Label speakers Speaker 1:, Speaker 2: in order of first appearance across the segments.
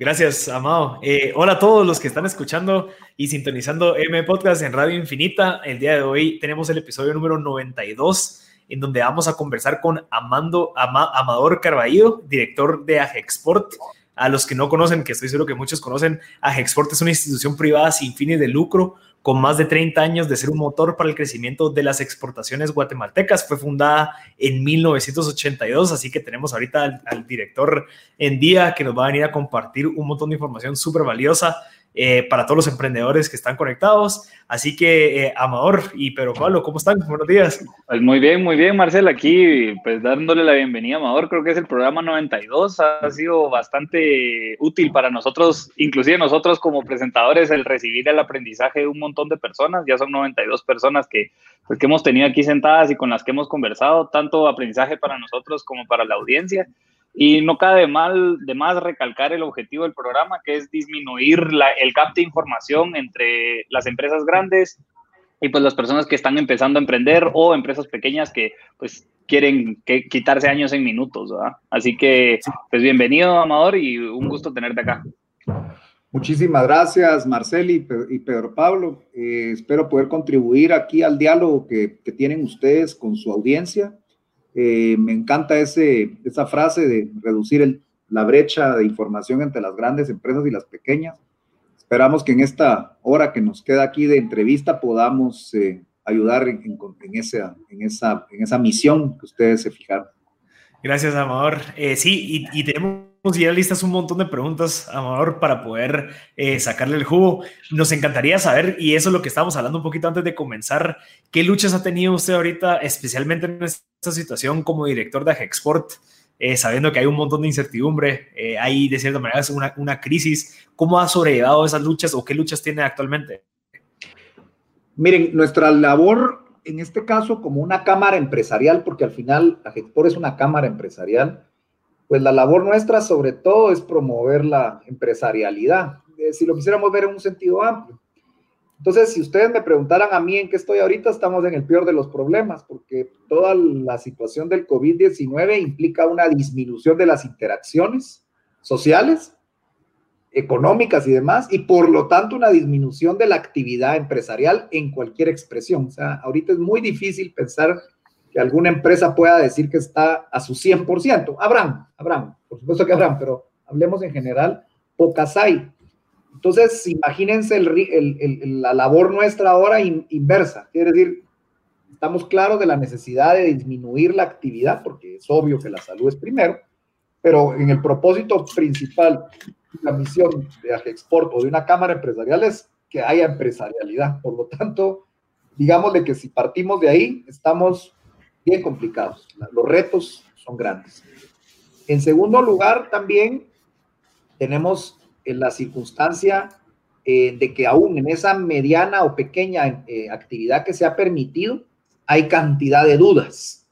Speaker 1: Gracias, Amado. Eh, hola a todos los que están escuchando y sintonizando M Podcast en Radio Infinita. El día de hoy tenemos el episodio número 92, en donde vamos a conversar con Amando, Amador Carballo, director de Agexport. A los que no conocen, que estoy seguro que muchos conocen, Agexport es una institución privada sin fines de lucro con más de 30 años de ser un motor para el crecimiento de las exportaciones guatemaltecas. Fue fundada en 1982, así que tenemos ahorita al, director en día que nos va a venir a compartir un montón de información súper valiosa eh, para todos los emprendedores que están conectados. Así que, eh, Amador y Pedro Pablo, ¿cómo están? Buenos días.
Speaker 2: Pues muy bien, muy bien, Marcel, aquí pues dándole la bienvenida a Amador, creo que es el programa 92, ha sido bastante útil para nosotros, inclusive nosotros como presentadores, el recibir el aprendizaje de un montón de personas, ya son 92 personas que, pues, que hemos tenido aquí sentadas y con las que hemos conversado, tanto aprendizaje para nosotros como para la audiencia. Y no cabe mal, de más recalcar el objetivo del programa, que es disminuir la, el gap de información entre las empresas grandes y pues las personas que están empezando a emprender o empresas pequeñas que pues quieren que, quitarse años en minutos, ¿verdad? Así que pues bienvenido, Amador, y un gusto tenerte acá.
Speaker 3: Muchísimas gracias, Marcel y, Pedro Pablo. Eh, espero poder contribuir aquí al diálogo que, que tienen ustedes con su audiencia. Eh, me encanta esa frase de reducir la brecha de información entre las grandes empresas y las pequeñas. Esperamos que en esta hora que nos queda aquí de entrevista podamos eh, ayudar en esa misión que ustedes se fijaron.
Speaker 1: Gracias, Amador. Eh, sí, y, tenemos ya listas un montón de preguntas, Amador, para poder sacarle el jugo. Nos encantaría saber, y eso es lo que estábamos hablando un poquito antes de comenzar, ¿qué luchas ha tenido usted ahorita, especialmente en esta situación como director de Agexport, eh, sabiendo que hay un montón de incertidumbre, eh, hay de cierta manera una, una crisis, ¿cómo ha sobrellevado esas luchas o qué luchas tiene actualmente?
Speaker 3: Miren, nuestra labor en este caso como una cámara empresarial, porque al final Agexport es una cámara empresarial, pues la labor nuestra sobre todo es promover la empresarialidad. Eh, si lo quisiéramos ver en un sentido amplio, entonces, si ustedes me preguntaran a mí en qué estoy ahorita, estamos en el peor de los problemas, porque toda la situación del COVID-19 implica una disminución de las interacciones sociales, económicas y demás, y por lo tanto una disminución de la actividad empresarial en cualquier expresión. O sea, ahorita es muy difícil pensar que alguna empresa pueda decir que está a su 100%. Habrán, habrán, por supuesto que habrán, pero hablemos en general, pocas hay. Entonces, imagínense la labor nuestra ahora inversa, quiere decir, estamos claros de la necesidad de disminuir la actividad, porque es obvio que la salud es primero, pero en el propósito principal, la misión de Agexport o de una cámara empresarial es que haya empresarialidad. Por lo tanto, digámosle que si partimos de ahí, estamos bien complicados. Los retos son grandes. En segundo lugar, también tenemos en la circunstancia eh, de que aún en esa mediana o pequeña eh, actividad que se ha permitido, hay cantidad de dudas,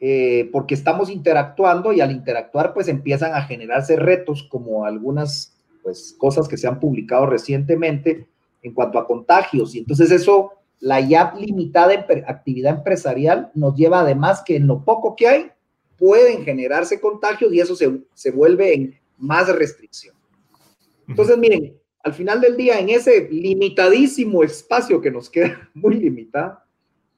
Speaker 3: eh, porque estamos interactuando y al interactuar pues empiezan a generarse retos como algunas pues cosas que se han publicado recientemente en cuanto a contagios y entonces eso, la ya limitada actividad empresarial nos lleva además que en lo poco que hay pueden generarse contagios y eso se, se vuelve en más restricción. Entonces, miren, al final del día, en ese limitadísimo espacio que nos queda muy limitado,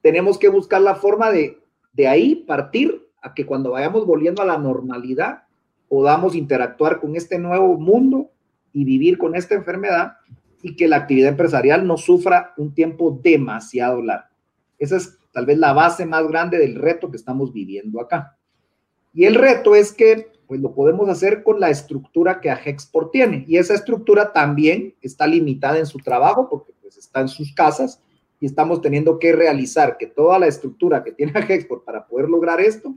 Speaker 3: tenemos que buscar la forma de, de ahí partir a que cuando vayamos volviendo a la normalidad, podamos interactuar con este nuevo mundo y vivir con esta enfermedad y que la actividad empresarial no sufra un tiempo demasiado largo. Esa es tal vez la base más grande del reto que estamos viviendo acá. Y el reto es que pues lo podemos hacer con la estructura que Agexport tiene. Y esa estructura también está limitada en su trabajo porque pues está en sus casas y estamos teniendo que realizar que toda la estructura que tiene Agexport para poder lograr esto,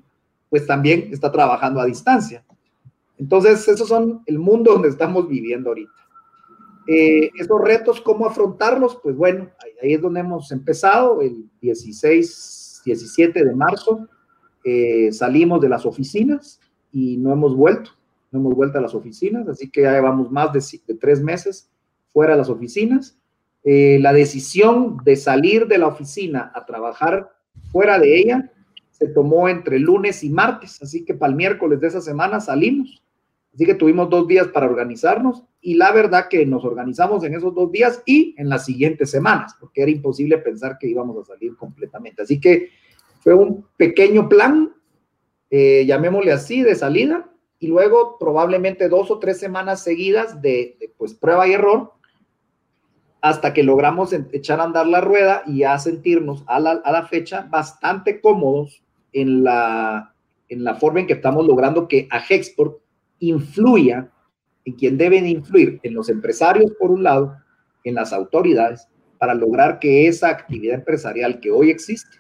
Speaker 3: pues también está trabajando a distancia. Entonces, esos son el mundo donde estamos viviendo ahorita. Eh, esos retos, ¿cómo afrontarlos? Pues bueno, ahí, es donde hemos empezado, el 16, 17 de marzo, eh, salimos de las oficinas, y no hemos vuelto, no hemos vuelto a las oficinas, así que ya llevamos más de, tres meses fuera de las oficinas. Eh, la decisión de salir de la oficina a trabajar fuera de ella se tomó entre lunes y martes, así que para el miércoles de esa semana salimos. Así que tuvimos dos días para organizarnos y la verdad que nos organizamos en esos dos días y en las siguientes semanas, porque era imposible pensar que íbamos a salir completamente. Así que fue un pequeño plan, eh, llamémosle así, de salida, y luego probablemente dos o tres semanas seguidas de, pues prueba y error hasta que logramos echar a andar la rueda y a sentirnos a la, a la fecha bastante cómodos en la, en la forma en que estamos logrando que Agexport influya en quien deben influir, en los empresarios por un lado, en las autoridades, para lograr que esa actividad empresarial que hoy existe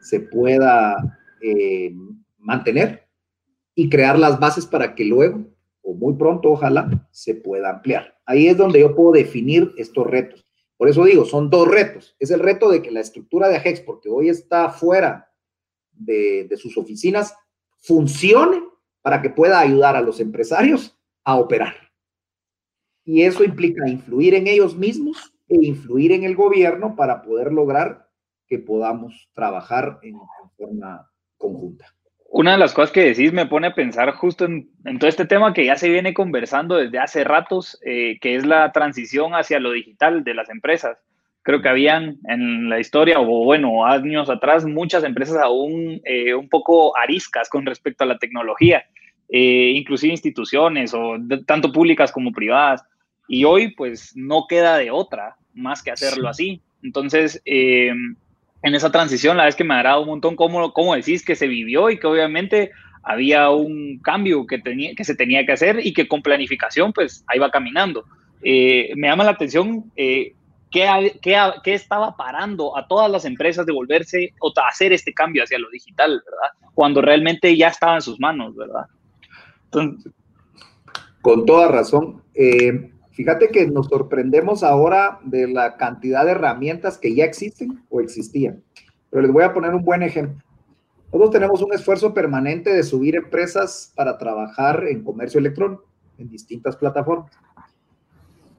Speaker 3: se pueda eh, mantener y crear las bases para que luego, o muy pronto, ojalá, se pueda ampliar. Ahí es donde yo puedo definir estos retos. Por eso digo, son dos retos. Es el reto de que la estructura de Ajex, porque hoy está fuera de, de sus oficinas, funcione para que pueda ayudar a los empresarios a operar. Y eso implica influir en ellos mismos e influir en el gobierno para poder lograr que podamos trabajar en, forma conjunta.
Speaker 2: Una de las cosas que decís me pone a pensar justo en, todo este tema que ya se viene conversando desde hace ratos, eh, que es la transición hacia lo digital de las empresas. Creo que habían en la historia, o bueno, años atrás, muchas empresas aún eh, un poco ariscas con respecto a la tecnología, eh, inclusive instituciones, o tanto públicas como privadas. Y hoy, pues, no queda de otra más que hacerlo así. Entonces, en esa transición, la vez que me ha dado un montón cómo, cómo decís que se vivió y que obviamente había un cambio que, tenía, que se tenía que hacer y que con planificación pues ahí va caminando. Eh, me llama la atención eh, qué, qué, estaba parando a todas las empresas de volverse o hacer este cambio hacia lo digital, ¿verdad? Cuando realmente ya estaba en sus manos, ¿verdad?
Speaker 3: Con toda razón. Eh, Fíjate que nos sorprendemos ahora de la cantidad de herramientas que ya existen o existían. Pero les voy a poner un buen ejemplo. Todos tenemos un esfuerzo permanente de subir empresas para trabajar en comercio electrónico en distintas plataformas.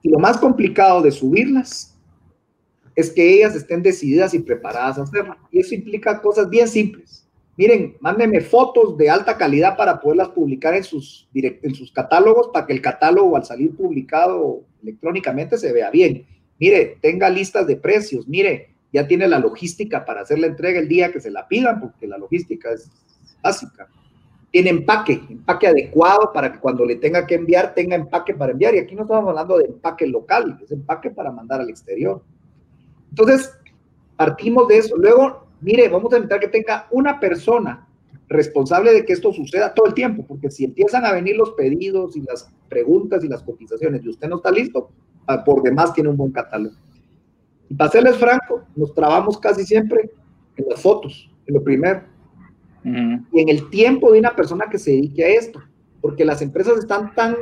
Speaker 3: Y lo más complicado de subirlas es que ellas estén decididas y preparadas a hacerlo. Y eso implica cosas bien simples miren, mándenme fotos de alta calidad para poderlas publicar en sus, en sus catálogos, para que el catálogo al salir publicado electrónicamente se vea bien. Mire, tenga listas de precios, mire, ya tiene la logística para hacer la entrega el día que se la pidan, porque la logística es básica. Tiene empaque, empaque adecuado para que cuando le tenga que enviar, tenga empaque para enviar. Y aquí no estamos hablando de empaque local, es empaque para mandar al exterior. Entonces, partimos de eso. Luego, mire, vamos a intentar que tenga una persona responsable de que esto suceda todo el tiempo, porque si empiezan a venir los pedidos y las preguntas y las cotizaciones y usted no está listo, ah, por demás tiene un buen catálogo. Y para serles franco, nos trabamos casi siempre en las fotos, en lo primero. Y en el tiempo de una persona que se dedique a esto, porque las empresas están tan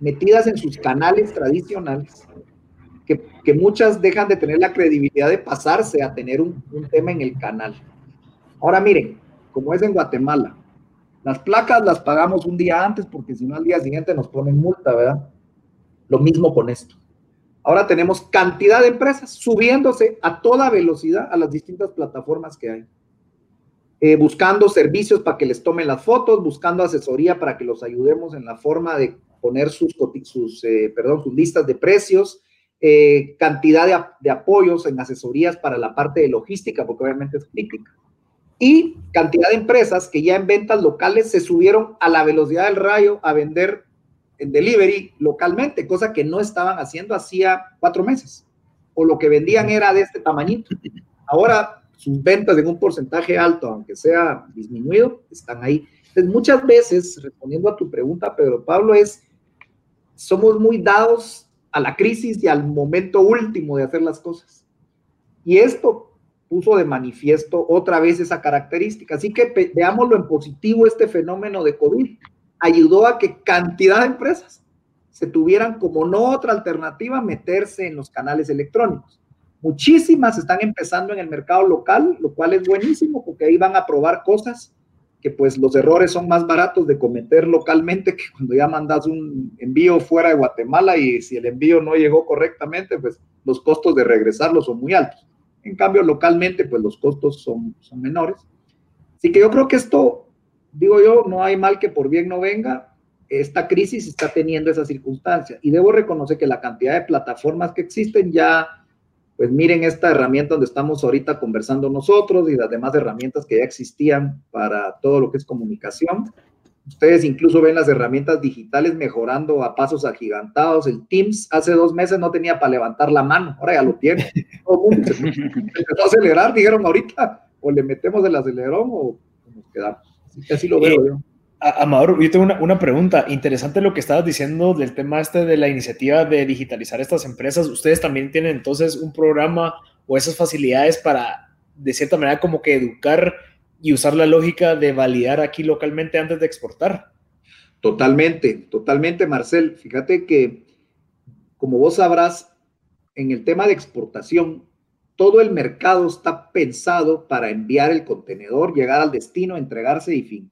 Speaker 3: metidas en sus canales tradicionales que, muchas dejan de tener la credibilidad de pasarse a tener un, tema en el canal. Ahora miren, como es en Guatemala, las placas las pagamos un día antes porque si no al día siguiente nos ponen multa, ¿verdad? Lo mismo con esto. Ahora tenemos cantidad de empresas subiéndose a toda velocidad a las distintas plataformas que hay. Eh, buscando servicios para que les tomen las fotos, buscando asesoría para que los ayudemos en la forma de poner sus, sus, eh, perdón, sus listas de precios, eh, cantidad de, apoyos en asesorías para la parte de logística, porque obviamente es crítica. Y cantidad de empresas que ya en ventas locales se subieron a la velocidad del rayo a vender en delivery localmente, cosa que no estaban haciendo hacía cuatro meses. O lo que vendían era de este tamañito. Ahora sus ventas en un porcentaje alto, aunque sea disminuido, están ahí. Entonces, muchas veces, respondiendo a tu pregunta, Pedro Pablo, es, somos muy dados a la crisis y al momento último de hacer las cosas. Y esto puso de manifiesto otra vez esa característica. Así que veámoslo en positivo, este fenómeno de COVID ayudó a que cantidad de empresas se tuvieran como no otra alternativa meterse en los canales electrónicos. Muchísimas están empezando en el mercado local, lo cual es buenísimo porque ahí van a probar cosas pues los errores son más baratos de cometer localmente que cuando ya mandas un envío fuera de Guatemala y si el envío no llegó correctamente, pues los costos de regresarlo son muy altos. En cambio, localmente, pues los costos son, son menores. Así que yo creo que esto, digo yo, no hay mal que por bien no venga. esta crisis está teniendo esa circunstancia. Y debo reconocer que la cantidad de plataformas que existen ya, pues miren esta herramienta donde estamos ahorita conversando nosotros y las demás herramientas que ya existían para todo lo que es comunicación. Ustedes incluso ven las herramientas digitales mejorando a pasos agigantados. El Teams hace dos meses no tenía para levantar la mano, ahora ya lo tiene. Todo el mundo empezó a acelerar, dijeron ahorita, o le metemos el acelerón o nos quedamos. Así que así lo veo yo.
Speaker 1: Amador, yo tengo una, pregunta. Interesante lo que estabas diciendo del tema este de la iniciativa de digitalizar estas empresas. ¿Ustedes también tienen entonces un programa o esas facilidades para, de cierta manera, como que educar y usar la lógica de validar aquí localmente antes de exportar.
Speaker 3: Totalmente, totalmente, Marcel. Fíjate que, como vos sabrás, en el tema de exportación, todo el mercado está pensado para enviar el contenedor, llegar al destino, entregarse y fin.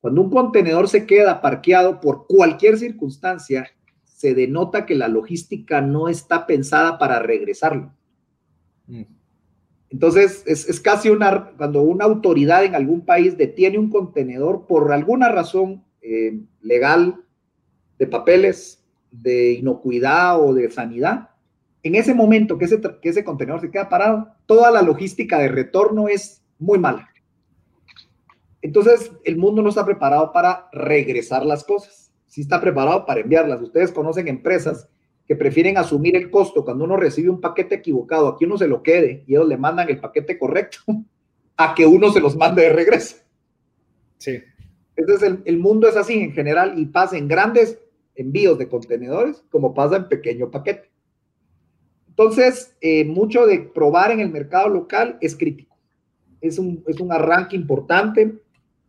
Speaker 3: Cuando un contenedor se queda parqueado por cualquier circunstancia, se denota que la logística no está pensada para regresarlo. Mm. Entonces, es, casi una, cuando una autoridad en algún país detiene un contenedor por alguna razón eh, legal, de papeles, de inocuidad o de sanidad, en ese momento que ese, que ese contenedor se queda parado, toda la logística de retorno es muy mala. Entonces, el mundo no está preparado para regresar las cosas, sí está preparado para enviarlas. Ustedes conocen empresas que prefieren asumir el costo cuando uno recibe un paquete equivocado, a que uno se lo quede y ellos le mandan el paquete correcto, a que uno se los mande de regreso. Sí. Entonces el, mundo es así en general y pasa en grandes envíos de contenedores como pasa en pequeño paquete. Entonces, eh, mucho de probar en el mercado local es crítico. Es un, es un arranque importante.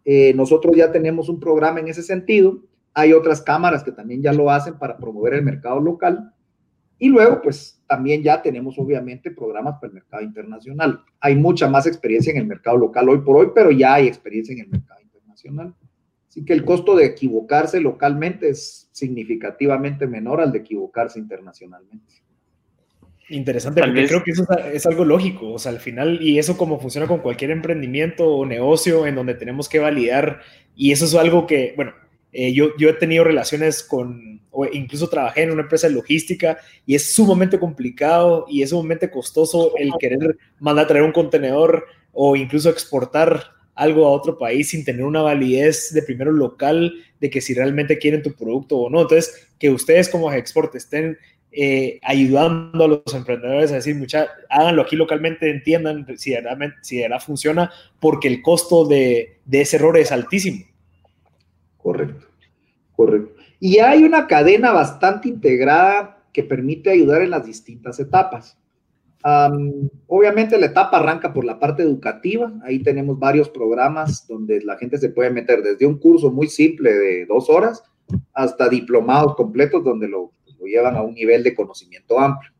Speaker 3: Eh, nosotros ya tenemos un programa en ese sentido hay otras cámaras que también ya lo hacen para promover el mercado local. Y luego, pues también ya tenemos obviamente programas para el mercado internacional. Hay mucha más experiencia en el mercado local hoy por hoy, pero ya hay experiencia en el mercado internacional. Así que el costo de equivocarse localmente es significativamente menor al de equivocarse internacionalmente.
Speaker 1: Interesante, porque creo que eso es, algo lógico, o sea, al final, y eso como funciona con cualquier emprendimiento o negocio en donde tenemos que validar, y eso es algo que, bueno, eh, yo, yo he tenido relaciones con, o incluso trabajé en una empresa de logística y es sumamente complicado y es sumamente costoso el querer mandar a traer un contenedor o incluso exportar algo a otro país sin tener una validez de primero local de que si realmente quieren tu producto o no. Entonces, que ustedes como export estén eh, ayudando a los emprendedores a decir, mucha, háganlo aquí localmente, entiendan si realmente si funciona, porque el costo de, de ese error es altísimo.
Speaker 3: Correcto, correcto. Y hay una cadena bastante integrada que permite ayudar en las distintas etapas. obviamente la etapa arranca por la parte educativa, ahí tenemos varios programas donde la gente se puede meter desde un curso muy simple de dos horas hasta diplomados completos donde lo, lo llevan a un nivel de conocimiento amplio.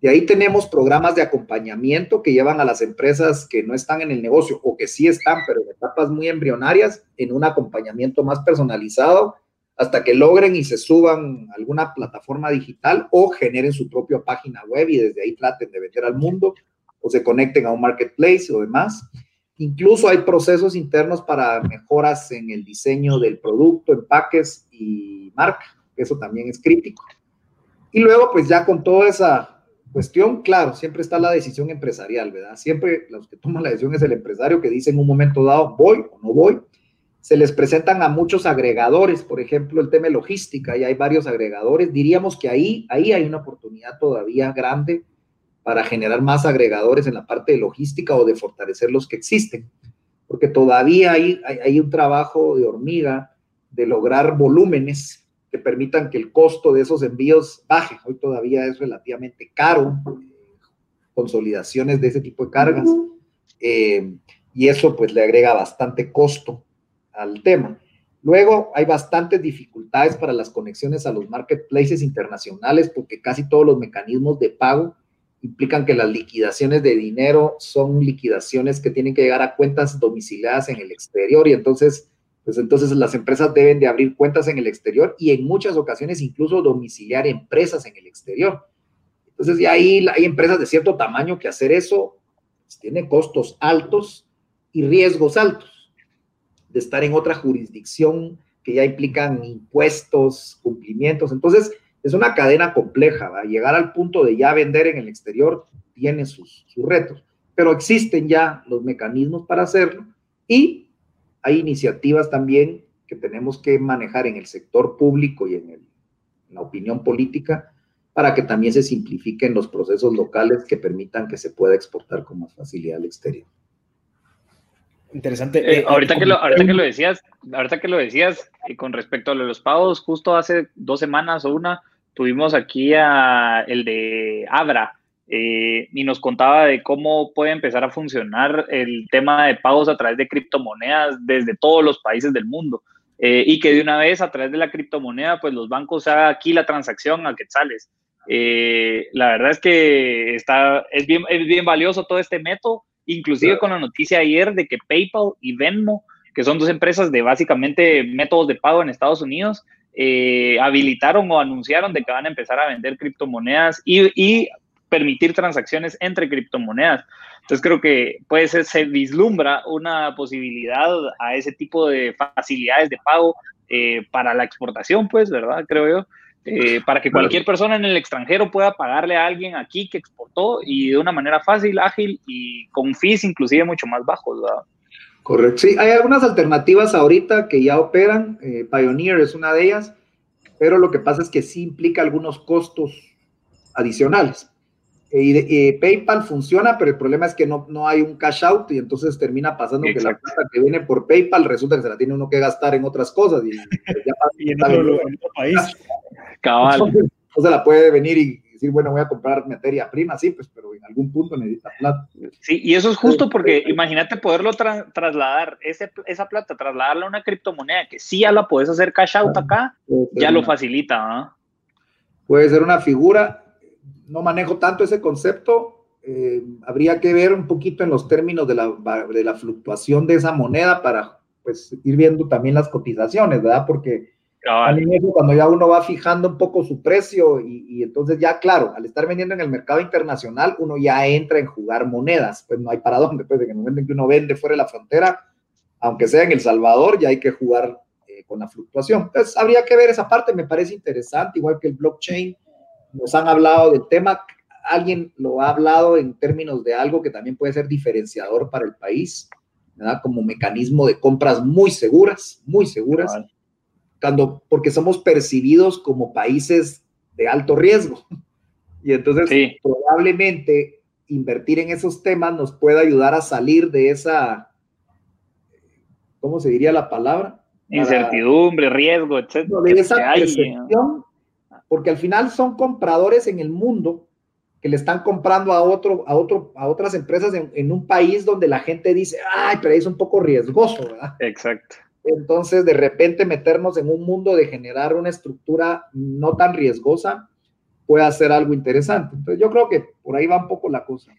Speaker 3: De ahí tenemos programas de acompañamiento que llevan a las empresas que no están en el negocio o que sí están, pero en etapas muy embrionarias, en un acompañamiento más personalizado hasta que logren y se suban a alguna plataforma digital o generen su propia página web y desde ahí traten de vender al mundo o se conecten a un marketplace o demás. Incluso hay procesos internos para mejoras en el diseño del producto, empaques y marca. Eso también es crítico. Y luego, pues ya con toda esa cuestión, claro, siempre está la decisión empresarial, ¿verdad? Siempre los que toman la decisión es el empresario que dice en un momento dado, voy o no voy. Se les presentan a muchos agregadores, por ejemplo, el tema logística, y hay varios agregadores. Diríamos que ahí, ahí hay una oportunidad todavía grande para generar más agregadores en la parte de logística o de fortalecer los que existen, porque todavía hay, hay un trabajo de hormiga de lograr volúmenes que permitan que el costo de esos envíos baje. Hoy todavía es relativamente caro, eh, consolidaciones de ese tipo de cargas, eh, y eso pues le agrega bastante costo al tema. Luego hay bastantes dificultades para las conexiones a los marketplaces internacionales porque casi todos los mecanismos de pago implican que las liquidaciones de dinero son liquidaciones que tienen que llegar a cuentas domiciliadas en el exterior y entonces pues entonces las empresas deben de abrir cuentas en el exterior y en muchas ocasiones incluso domiciliar empresas en el exterior. Entonces ya ahí hay empresas de cierto tamaño que hacer eso pues, tiene costos altos y riesgos altos de estar en otra jurisdicción que ya implican impuestos, cumplimientos. Entonces, es una cadena compleja. ¿va? Llegar al punto de ya vender en el exterior tiene sus retos, pero existen ya los mecanismos para hacerlo y hay iniciativas también que tenemos que manejar en el sector público y en, el, en la opinión política para que también se simplifiquen los procesos locales que permitan que se pueda exportar con más facilidad al exterior.
Speaker 2: Interesante. Eh, eh, ahorita, que lo, ahorita que lo decías, ahorita que lo decías, y con respecto a los pagos, justo hace dos semanas o una, tuvimos aquí a el de Abra, eh, y nos contaba de cómo puede empezar a funcionar el tema de pagos a través de criptomonedas desde todos los países del mundo. y que de una vez a través de la criptomoneda, pues los bancos hagan aquí la transacción a quetzales. la verdad es que está, es, bien, es bien valioso todo este método inclusive con la noticia ayer de que PayPal y Venmo, que son dos empresas de básicamente métodos de pago en Estados Unidos, eh, habilitaron o anunciaron de que van a empezar a vender criptomonedas y, permitir transacciones entre criptomonedas. Entonces creo que puede ser, se vislumbra una posibilidad a ese tipo de facilidades de pago eh, para la exportación, pues, ¿verdad? Creo yo. Eh, para que cualquier persona en el extranjero pueda pagarle a alguien aquí que exportó y de una manera fácil, ágil y con fees inclusive mucho más bajos.
Speaker 3: Correcto. Sí, hay algunas alternativas ahorita que ya operan. Eh, Pioneer es una de ellas, pero lo que pasa es que sí implica algunos costos adicionales. Y, PayPal funciona, pero el problema es que no, no hay un cash out y entonces termina pasando que la plata que viene por PayPal resulta que se la tiene uno que gastar en otras cosas. Y,
Speaker 1: y en, otro, país.
Speaker 3: Cabal. Entonces, se la puede venir y decir, bueno, voy a comprar materia prima, sí, pues, pero en algún punto necesita plata.
Speaker 2: Sí, y eso es justo porque imagínate poderlo trasladar, ese, esa plata, trasladarla a una criptomoneda que sí ya la puedes hacer cash out acá, ya lo facilita.
Speaker 3: Puede ser una figura no manejo tanto ese concepto. Eh, habría que ver un poquito en los términos de la, de la, fluctuación de esa moneda para pues ir viendo también las cotizaciones, ¿verdad? Porque al inicio cuando ya uno va fijando un poco su precio y, entonces ya claro, al estar vendiendo en el mercado internacional uno ya entra en jugar monedas, pues no hay para dónde, pues de que el momento en que uno vende fuera de la frontera, aunque sea en El Salvador, ya hay que jugar eh, con la fluctuación. Entonces habría que ver esa parte, me parece interesante, igual que el blockchain nos han hablado del tema, alguien lo ha hablado en términos de algo que también puede ser diferenciador para el país, ¿verdad? Como mecanismo de compras muy seguras, muy seguras, cuando, porque somos percibidos como países de alto riesgo. Y entonces probablemente invertir en esos temas nos pueda ayudar a salir de esa, ¿cómo se diría la palabra?
Speaker 2: Incertidumbre, riesgo, etcétera.
Speaker 3: De esa percepción porque al final son compradores en el mundo que le están comprando a otro, a otro, a otras empresas en, un país donde la gente dice, ay, pero es un poco riesgoso, ¿verdad?
Speaker 2: Exacto.
Speaker 3: Entonces, de repente meternos en un mundo de generar una estructura no tan riesgosa puede hacer algo interesante. Entonces, yo creo que por ahí va un poco la cosa.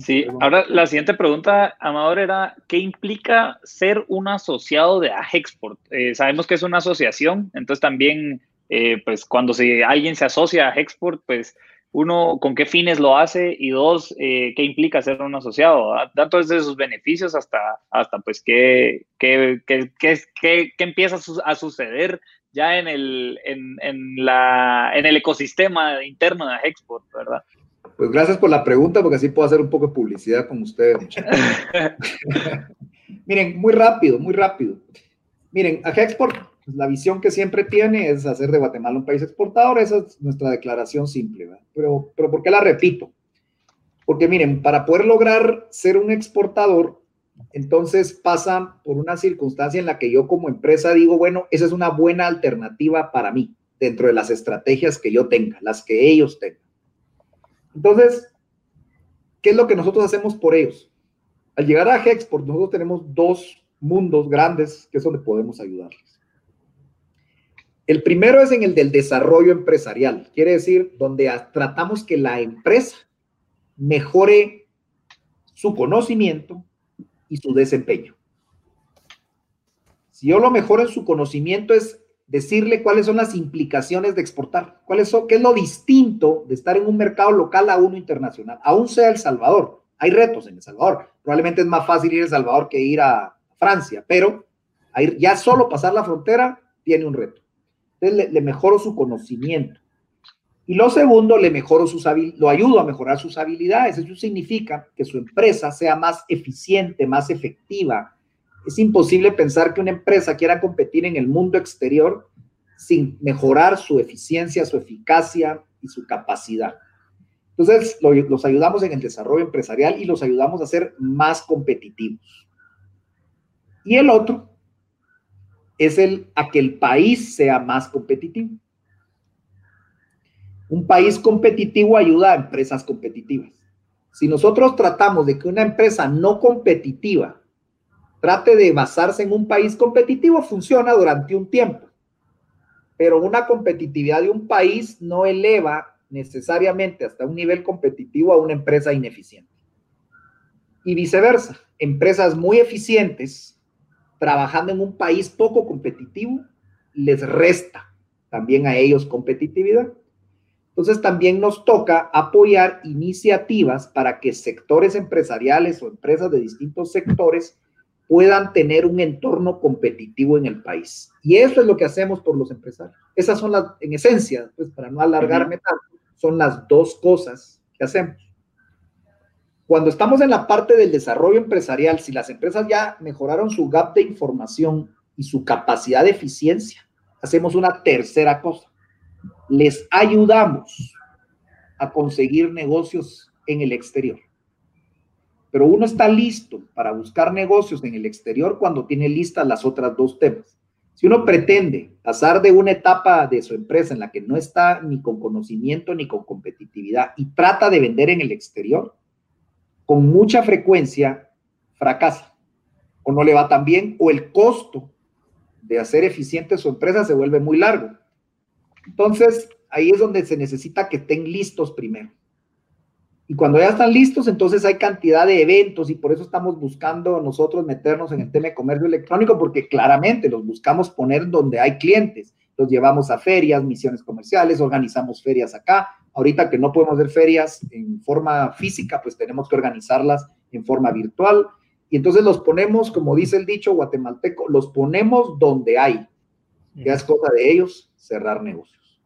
Speaker 2: Sí, ahora la siguiente pregunta, Amador, era, ¿qué implica ser un asociado de Agexport? Eh, sabemos que es una asociación, entonces también eh, pues cuando si alguien se asocia a Hexport, pues uno, con qué fines lo hace y dos, eh, qué implica ser un asociado. Da todos esos beneficios hasta, hasta pues qué, qué, qué, qué, empieza a suceder ya en el, en, en, la, en el ecosistema interno de Hexport, ¿verdad?
Speaker 3: Pues gracias por la pregunta, porque así puedo hacer un poco de publicidad con ustedes. Miren, muy rápido, muy rápido. Miren, a Hexport pues, la visión que siempre tiene es hacer de Guatemala un país exportador, esa es nuestra declaración simple, Pero, pero ¿por qué la repito? Porque miren, para poder lograr ser un exportador, entonces pasa por una circunstancia en la que yo como empresa digo, bueno, esa es una buena alternativa para mí, dentro de las estrategias que yo tenga, las que ellos tengan. Entonces, ¿qué es lo que nosotros hacemos por ellos? Al llegar a Hexport, nosotros tenemos dos mundos grandes que es donde podemos ayudarles. El primero es en el del desarrollo empresarial, quiere decir donde tratamos que la empresa mejore su conocimiento y su desempeño. Si yo lo mejoro en su conocimiento es decirle cuáles son las implicaciones de exportar, cuáles son, qué es lo distinto de estar en un mercado local a uno internacional, aún sea El Salvador. Hay retos en El Salvador. Probablemente es más fácil ir a El Salvador que ir a Francia, pero ya solo pasar la frontera tiene un reto. Entonces le, mejoro su conocimiento. Y lo segundo, le mejoro sus lo ayudo a mejorar sus habilidades. Eso significa que su empresa sea más eficiente, más efectiva. Es imposible pensar que una empresa quiera competir en el mundo exterior sin mejorar su eficiencia, su eficacia y su capacidad. Entonces, los ayudamos en el desarrollo empresarial y los ayudamos a ser más competitivos. Y el otro es el a que el país sea más competitivo. Un país competitivo ayuda a empresas competitivas. Si nosotros tratamos de que una empresa no competitiva trate de basarse en un país competitivo, funciona durante un tiempo. Pero una competitividad de un país no eleva necesariamente hasta un nivel competitivo a una empresa ineficiente. Y viceversa, empresas muy eficientes trabajando en un país poco competitivo les resta también a ellos competitividad. Entonces también nos toca apoyar iniciativas para que sectores empresariales o empresas de distintos sectores puedan tener un entorno competitivo en el país. Y eso es lo que hacemos por los empresarios. Esas son las, en esencia, pues para no alargarme tanto, son las dos cosas que hacemos. Cuando estamos en la parte del desarrollo empresarial, si las empresas ya mejoraron su gap de información y su capacidad de eficiencia, hacemos una tercera cosa. Les ayudamos a conseguir negocios en el exterior. Pero uno está listo para buscar negocios en el exterior cuando tiene listas las otras dos temas. Si uno pretende pasar de una etapa de su empresa en la que no está ni con conocimiento ni con competitividad y trata de vender en el exterior, con mucha frecuencia fracasa o no le va tan bien o el costo de hacer eficiente su empresa se vuelve muy largo. Entonces, ahí es donde se necesita que estén listos primero. Y cuando ya están listos, entonces hay cantidad de eventos y por eso estamos buscando nosotros meternos en el tema de comercio electrónico, porque claramente los buscamos poner donde hay clientes. Los llevamos a ferias, misiones comerciales, organizamos ferias acá. Ahorita que no podemos hacer ferias en forma física, pues tenemos que organizarlas en forma virtual. Y entonces los ponemos, como dice el dicho guatemalteco, los ponemos donde hay. Ya es cosa de ellos cerrar negocios.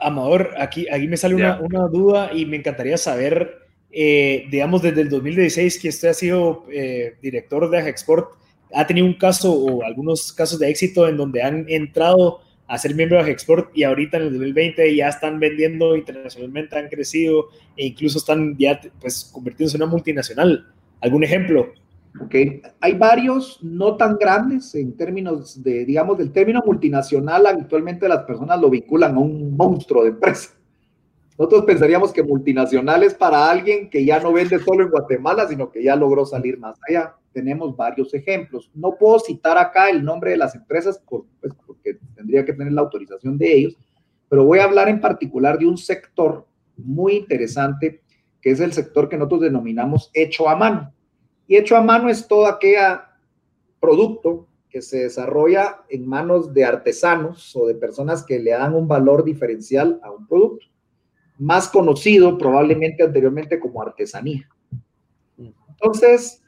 Speaker 1: Amador, aquí, aquí me sale una, duda y me encantaría saber, eh, digamos, desde el 2016 que usted ha sido eh, director de Export, ¿ha tenido un caso o algunos casos de éxito en donde han entrado a ser miembro de Export y ahorita en el 2020 ya están vendiendo internacionalmente, han crecido e incluso están ya pues convirtiéndose en una multinacional? ¿Algún ejemplo?
Speaker 3: Ok, hay varios no tan grandes en términos de, digamos, del término multinacional, habitualmente las personas lo vinculan a un monstruo de empresa. Nosotros pensaríamos que multinacional es para alguien que ya no vende solo en Guatemala, sino que ya logró salir más allá. Tenemos varios ejemplos. No puedo citar acá el nombre de las empresas pues, porque tendría que tener la autorización de ellos, pero voy a hablar en particular de un sector muy interesante, que es el sector que nosotros denominamos hecho a mano. Y hecho a mano es todo aquel producto que se desarrolla en manos de artesanos o de personas que le dan un valor diferencial a un producto, más conocido probablemente anteriormente como artesanía. Entonces,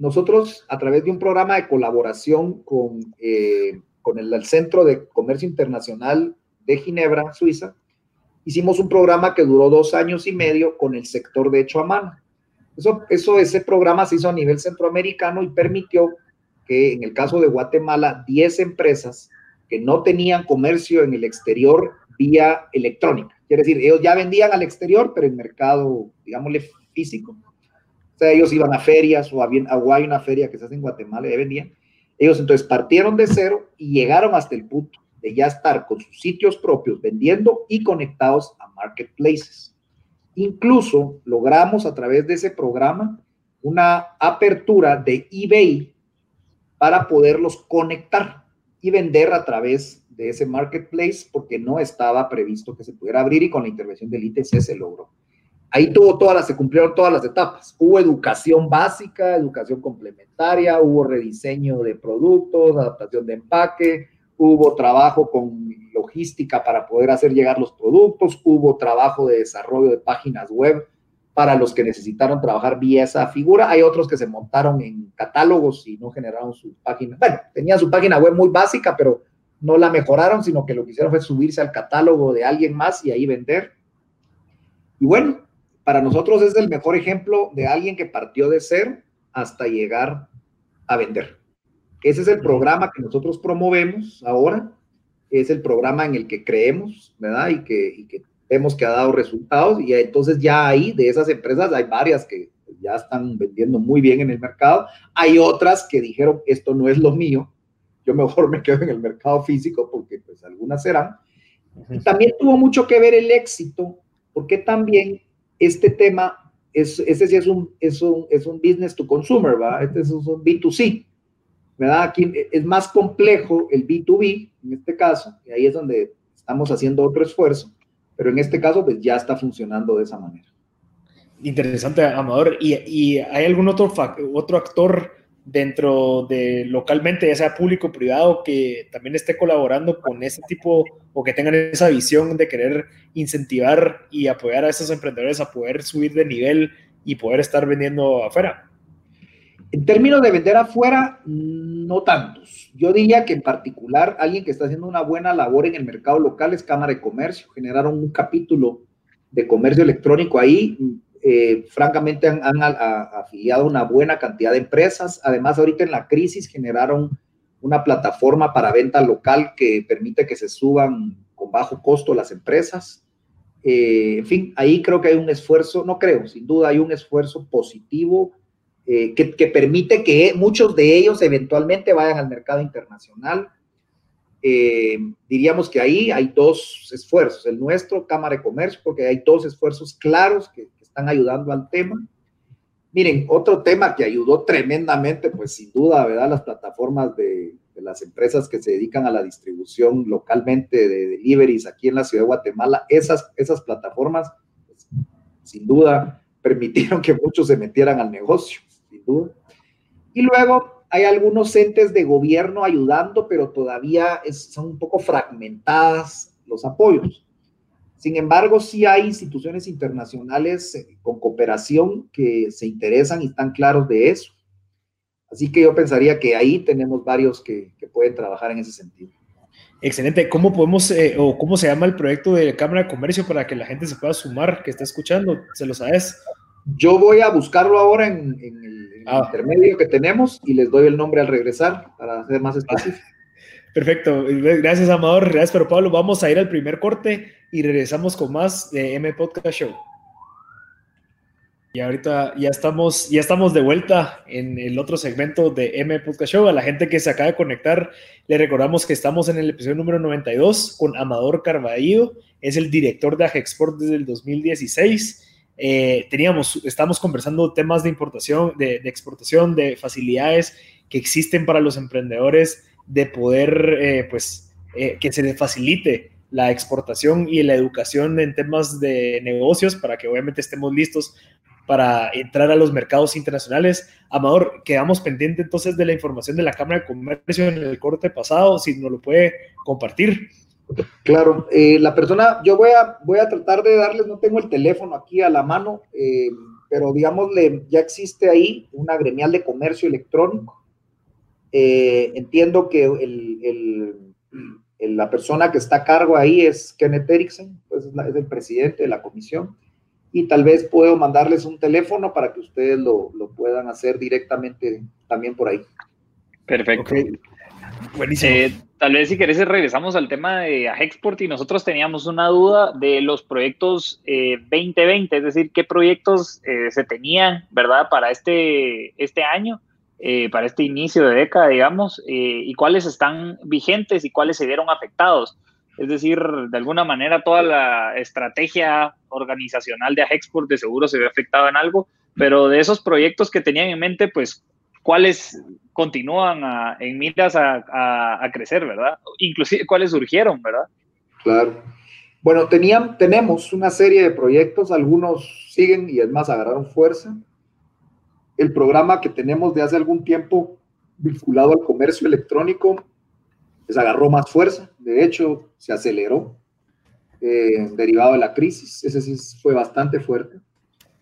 Speaker 3: nosotros a través de un programa de colaboración con, eh, el Centro de Comercio Internacional de Ginebra, Suiza, hicimos un programa que duró dos años y medio con el sector de hecho a mano. Eso, ese programa se hizo a nivel centroamericano y permitió que en el caso de Guatemala, 10 empresas que no tenían comercio en el exterior vía electrónica. Quiere decir, ellos ya vendían al exterior, pero en mercado, digámosle, físico. O sea, ellos iban a ferias o a, a hay una feria que se hace en Guatemala y vendían. Ellos entonces partieron de cero y llegaron hasta el punto de ya estar con sus sitios propios vendiendo y conectados a marketplaces. Incluso logramos a través de ese programa una apertura de eBay para poderlos conectar y vender a través de ese marketplace porque no estaba previsto que se pudiera abrir y con la intervención del ITC se logró. Ahí tuvo todas las, se cumplieron todas las etapas. Hubo educación básica, educación complementaria, hubo rediseño de productos, adaptación de empaque, hubo trabajo con logística para poder hacer llegar los productos, hubo trabajo de desarrollo de páginas web para los que necesitaron trabajar vía esa figura. Hay otros que se montaron en catálogos y no generaron su página. Bueno, tenían su página web muy básica, pero no la mejoraron, sino que lo que hicieron fue subirse al catálogo de alguien más y ahí vender. Y bueno, para nosotros es el mejor ejemplo de alguien que partió de ser hasta llegar a vender. Ese es el programa que nosotros promovemos ahora, es el programa en el que creemos, ¿verdad? Y que, que vemos que ha dado resultados y entonces ya ahí de esas empresas hay varias que ya están vendiendo muy bien en el mercado, hay otras que dijeron esto no es lo mío, yo mejor me quedo en el mercado físico porque pues algunas serán. Y también tuvo mucho que ver el éxito, porque también este tema, es, ese sí es un, es un, es un business to consumer, ¿verdad? Este es un B2C, ¿verdad? Aquí es más complejo el B2B, en este caso, y ahí es donde estamos haciendo otro esfuerzo, pero en este caso pues ya está funcionando de esa manera.
Speaker 1: Interesante, Amador. ¿Y, y hay algún otro, otro actor dentro de localmente, ya sea público o privado, que también esté colaborando con ese tipo o que tengan esa visión de querer incentivar y apoyar a esos emprendedores a poder subir de nivel y poder estar vendiendo afuera?
Speaker 3: En términos de vender afuera, no tantos. Yo diría que en particular alguien que está haciendo una buena labor en el mercado local es Cámara de Comercio. Generaron un capítulo de comercio electrónico ahí eh, francamente han, afiliado una buena cantidad de empresas. Además, ahorita en la crisis generaron una plataforma para venta local que permite que se suban con bajo costo las empresas. Eh, en fin, ahí creo que hay un esfuerzo, no creo, sin duda hay un esfuerzo positivo eh, que, que, permite que muchos de ellos eventualmente vayan al mercado internacional. diríamos que ahí hay dos esfuerzos, el nuestro, Cámara de Comercio, porque hay dos esfuerzos claros que, están ayudando al tema. Miren, otro tema que ayudó tremendamente, pues sin duda, ¿verdad? Las plataformas de, las empresas que se dedican a la distribución localmente de deliveries aquí en la ciudad de Guatemala, esas, esas plataformas, pues, sin duda, permitieron que muchos se metieran al negocio, sin duda. Y luego hay algunos entes de gobierno ayudando, pero todavía son un poco fragmentadas los apoyos. Sin embargo, sí hay instituciones internacionales eh, con cooperación que se interesan y están claros de eso. Así que yo pensaría que ahí tenemos varios que, pueden trabajar en ese sentido.
Speaker 1: Excelente. ¿Cómo podemos eh, o cómo se llama el proyecto de Cámara de Comercio para que la gente se pueda sumar, que está escuchando? ¿Se lo sabes?
Speaker 3: Yo voy a buscarlo ahora en, el, ah. intermedio que tenemos y les doy el nombre al regresar para ser más específico.
Speaker 1: Perfecto. Gracias, Amador. Gracias, pero Pablo. Vamos a ir al primer corte y regresamos con más de M Podcast Show. Y ahorita ya estamos, ya estamos de vuelta en el otro segmento de M Podcast Show. A la gente que se acaba de conectar, le recordamos que estamos en el episodio número 92 con Amador Carballo. Es el director de Ajexport desde el 2016. Eh, teníamos, estamos conversando temas de importación, de, de exportación, de facilidades que existen para los emprendedores de poder, eh, pues, eh, que se le facilite la exportación y la educación en temas de negocios para que obviamente estemos listos para entrar a los mercados internacionales. Amador, quedamos pendientes entonces de la información de la Cámara de Comercio en el corte pasado, si nos lo puede compartir.
Speaker 3: Claro, eh, la persona, yo voy a, voy a tratar de darles, no tengo el teléfono aquí a la mano, pero digámosle, ya existe ahí una gremial de comercio electrónico eh, entiendo que el, la persona que está a cargo ahí es Kenneth Erickson, pues es, el presidente de la comisión, y tal vez puedo mandarles un teléfono para que ustedes lo, puedan hacer directamente también por ahí.
Speaker 2: Perfecto. Buenísimo. Eh, tal vez si querés regresamos al tema de Export y nosotros teníamos una duda de los proyectos 2020, eh, es decir, qué proyectos se tenían, ¿verdad? Para este, este año eh, para este inicio de década, digamos, eh, y cuáles están vigentes y cuáles se vieron afectados. Es decir, de alguna manera toda la estrategia organizacional de Agexport de seguro se ve afectada en algo, pero de esos proyectos que tenían en mente, pues, ¿cuáles continúan en miras a, crecer, verdad? Inclusive, ¿cuáles surgieron, verdad?
Speaker 3: Claro. Bueno, tenían, tenemos una serie de proyectos, algunos siguen y es más, agarraron fuerza el programa que tenemos de hace algún tiempo vinculado al comercio electrónico, pues agarró más fuerza, de hecho se aceleró eh, derivado de la crisis, ese sí fue bastante fuerte,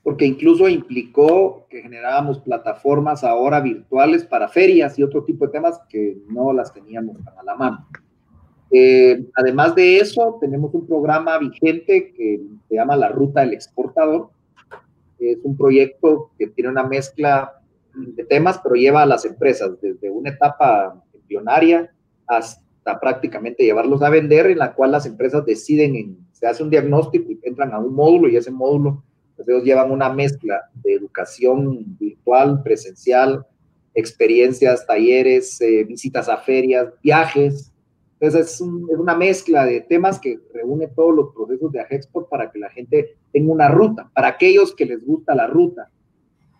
Speaker 3: porque incluso implicó que generábamos plataformas ahora virtuales para ferias y otro tipo de temas que no las teníamos a la mano. Eh, además de eso, tenemos un programa vigente que se llama la Ruta del Exportador. Es un proyecto que tiene una mezcla de temas, pero lleva a las empresas desde una etapa embrionaria hasta prácticamente llevarlos a vender, en la cual las empresas deciden, en, se hace un diagnóstico y entran a un módulo y ese módulo, pues ellos llevan una mezcla de educación virtual, presencial, experiencias, talleres, eh, visitas a ferias, viajes, entonces es, una mezcla de temas que reúne todos los procesos de Agexport para que la gente tenga una ruta. Para aquellos que les gusta la ruta,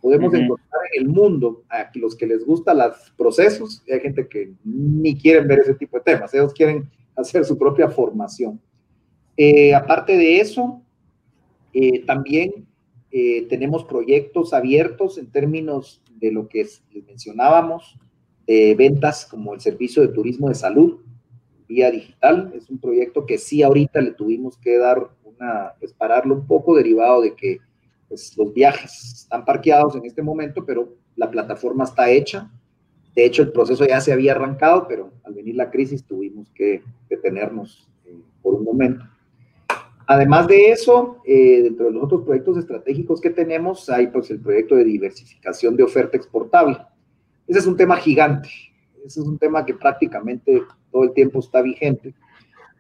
Speaker 3: podemos encontrar en el mundo a los que les gustan los procesos y hay gente que ni quieren ver ese tipo de temas, ellos quieren hacer su propia formación. Eh, aparte de eso, eh, también eh, tenemos proyectos abiertos en términos de lo que les mencionábamos, ventas como el servicio de turismo de salud, vía digital. Es un proyecto que sí ahorita le tuvimos que dar una, pues pararlo un poco derivado de que pues, los viajes están parqueados en este momento, pero la plataforma está hecha. De hecho, el proceso ya se había arrancado, pero al venir la crisis tuvimos que detenernos eh, por un momento. Además de eso, eh, dentro de los otros proyectos estratégicos que tenemos, hay pues el proyecto de diversificación de oferta exportable. Ese es un tema gigante. Ese es un tema que prácticamente todo el tiempo está vigente.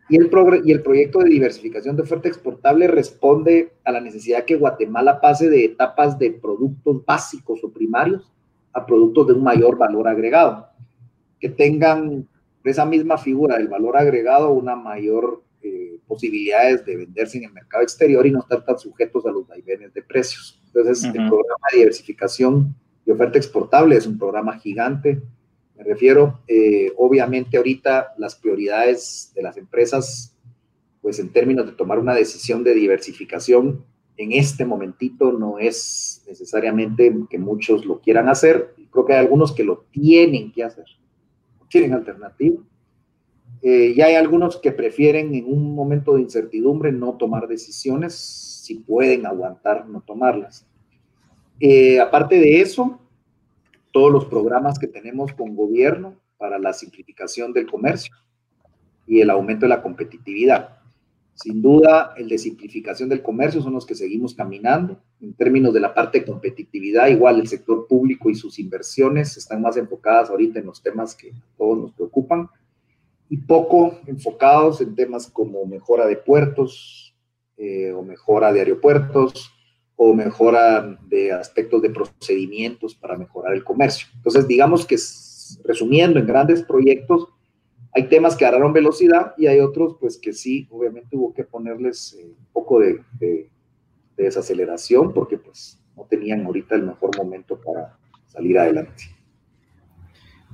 Speaker 3: Y el, y el proyecto de diversificación de oferta exportable responde a la necesidad que Guatemala pase de etapas de productos básicos o primarios a productos de un mayor valor agregado, que tengan esa misma figura del valor agregado una mayor eh, posibilidades de venderse en el mercado exterior y no estar tan sujetos a los vaivenes de precios. Entonces, el programa de diversificación de oferta exportable es un programa gigante, me refiero, eh, obviamente ahorita las prioridades de las empresas, pues en términos de tomar una decisión de diversificación, en este momentito no es necesariamente que muchos lo quieran hacer. Creo que hay algunos que lo tienen que hacer, tienen alternativa. Eh, y hay algunos que prefieren en un momento de incertidumbre no tomar decisiones, si pueden aguantar no tomarlas. Eh, aparte de eso, todos los programas que tenemos con gobierno para la simplificación del comercio y el aumento de la competitividad. Sin duda, el de simplificación del comercio son los que seguimos caminando. En términos de la parte de competitividad, igual el sector público y sus inversiones están más enfocadas ahorita en los temas que a todos nos preocupan y poco enfocados en temas como mejora de puertos eh, o mejora de aeropuertos, o mejora de aspectos de procedimientos para mejorar el comercio. Entonces, digamos que resumiendo en grandes proyectos, hay temas que agarraron velocidad y hay otros pues que sí, obviamente hubo que ponerles eh, un poco de, desaceleración porque pues no tenían ahorita el mejor momento para salir adelante.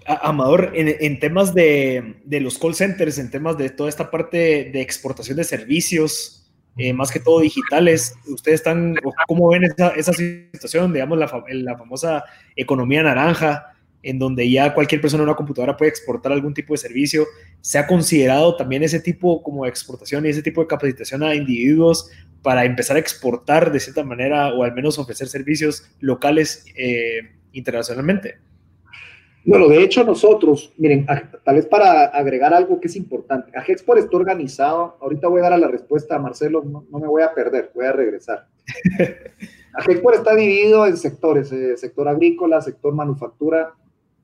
Speaker 1: Amador, en, temas de, de, los call centers, en temas de toda esta parte de exportación de servicios, eh, más que todo digitales. ¿Ustedes están, cómo ven esa, esa situación, digamos, la, la, famosa economía naranja, en donde ya cualquier persona en una computadora puede exportar algún tipo de servicio? ¿Se ha considerado también ese tipo como de exportación y ese tipo de capacitación a individuos para empezar a exportar de cierta manera o al menos ofrecer servicios locales eh, internacionalmente?
Speaker 3: Bueno, de hecho nosotros, miren, tal vez para agregar algo que es importante, Agexport está organizado, ahorita voy a dar a la respuesta a Marcelo, no, me voy a perder, voy a regresar. Agexport está dividido en sectores, eh, sector agrícola, sector manufactura,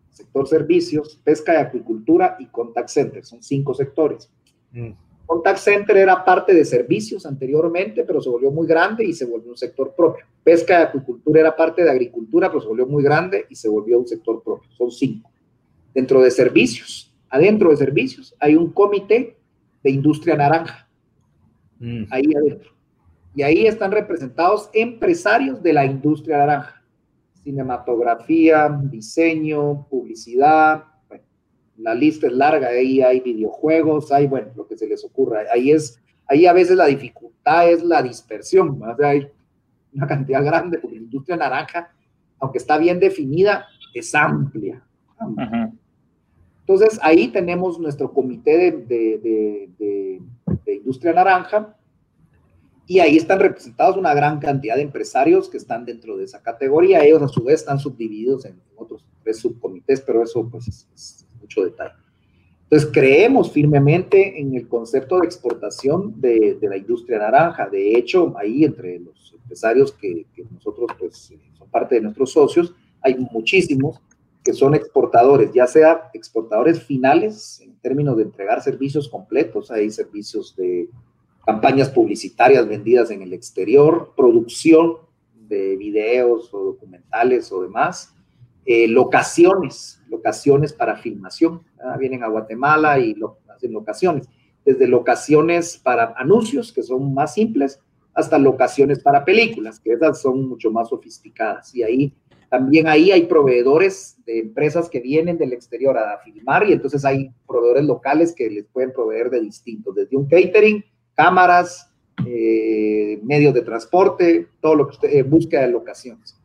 Speaker 3: sector servicios, pesca y acuicultura y contact center, son cinco sectores. Mm. Contact Center era parte de servicios anteriormente, pero se volvió muy grande y se volvió un sector propio. Pesca y acuicultura era parte de agricultura, pero se volvió muy grande y se volvió un sector propio. Son cinco. Dentro de servicios, adentro de servicios, hay un comité de industria naranja. Mm. Ahí adentro. Y ahí están representados empresarios de la industria naranja. Cinematografía, diseño, publicidad, la lista es larga, ahí hay videojuegos, hay, bueno, lo que se les ocurra. Ahí es, ahí a veces la dificultad es la dispersión, o sea, hay una cantidad grande, porque la industria naranja, aunque está bien definida, es amplia. Entonces, ahí tenemos nuestro comité de, de, industria naranja, y ahí están representados una gran cantidad de empresarios que están dentro de esa categoría. Ellos a su vez están subdivididos en otros tres subcomités, pero eso pues es, mucho detalle. Entonces, creemos firmemente en el concepto de exportación de, la industria naranja. De hecho, ahí entre los empresarios que, nosotros, pues, son parte de nuestros socios, hay muchísimos que son exportadores, ya sea exportadores finales en términos de entregar servicios completos, hay servicios de campañas publicitarias vendidas en el exterior, producción de videos o documentales o demás, eh, locaciones, locaciones para filmación. Vienen a Guatemala y hacen locaciones, desde locaciones para anuncios, que son más simples, hasta locaciones para películas, que esas son mucho más sofisticadas. Y ahí también ahí hay proveedores de empresas que vienen del exterior a filmar y entonces hay proveedores locales que les pueden proveer de distintos, desde un catering, cámaras, eh, medios de transporte, todo lo que usted eh, de locaciones.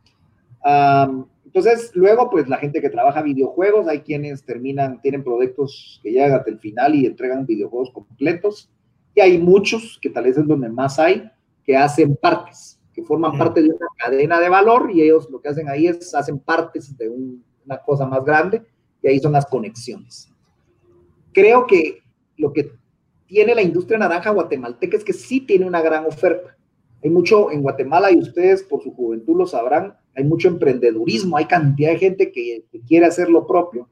Speaker 3: Entonces, luego, pues la gente que trabaja videojuegos, hay quienes terminan, tienen proyectos que llegan hasta el final y entregan videojuegos completos. Y hay muchos, que tal vez es donde más hay, que hacen partes, que forman parte de una cadena de valor y ellos lo que hacen ahí es hacen partes de una cosa más grande y ahí son las conexiones. Creo que lo que tiene la industria naranja guatemalteca es que sí tiene una gran oferta. Hay mucho en Guatemala y ustedes por su juventud lo sabrán, hay mucho emprendedurismo, hay cantidad de gente que, quiere hacer lo propio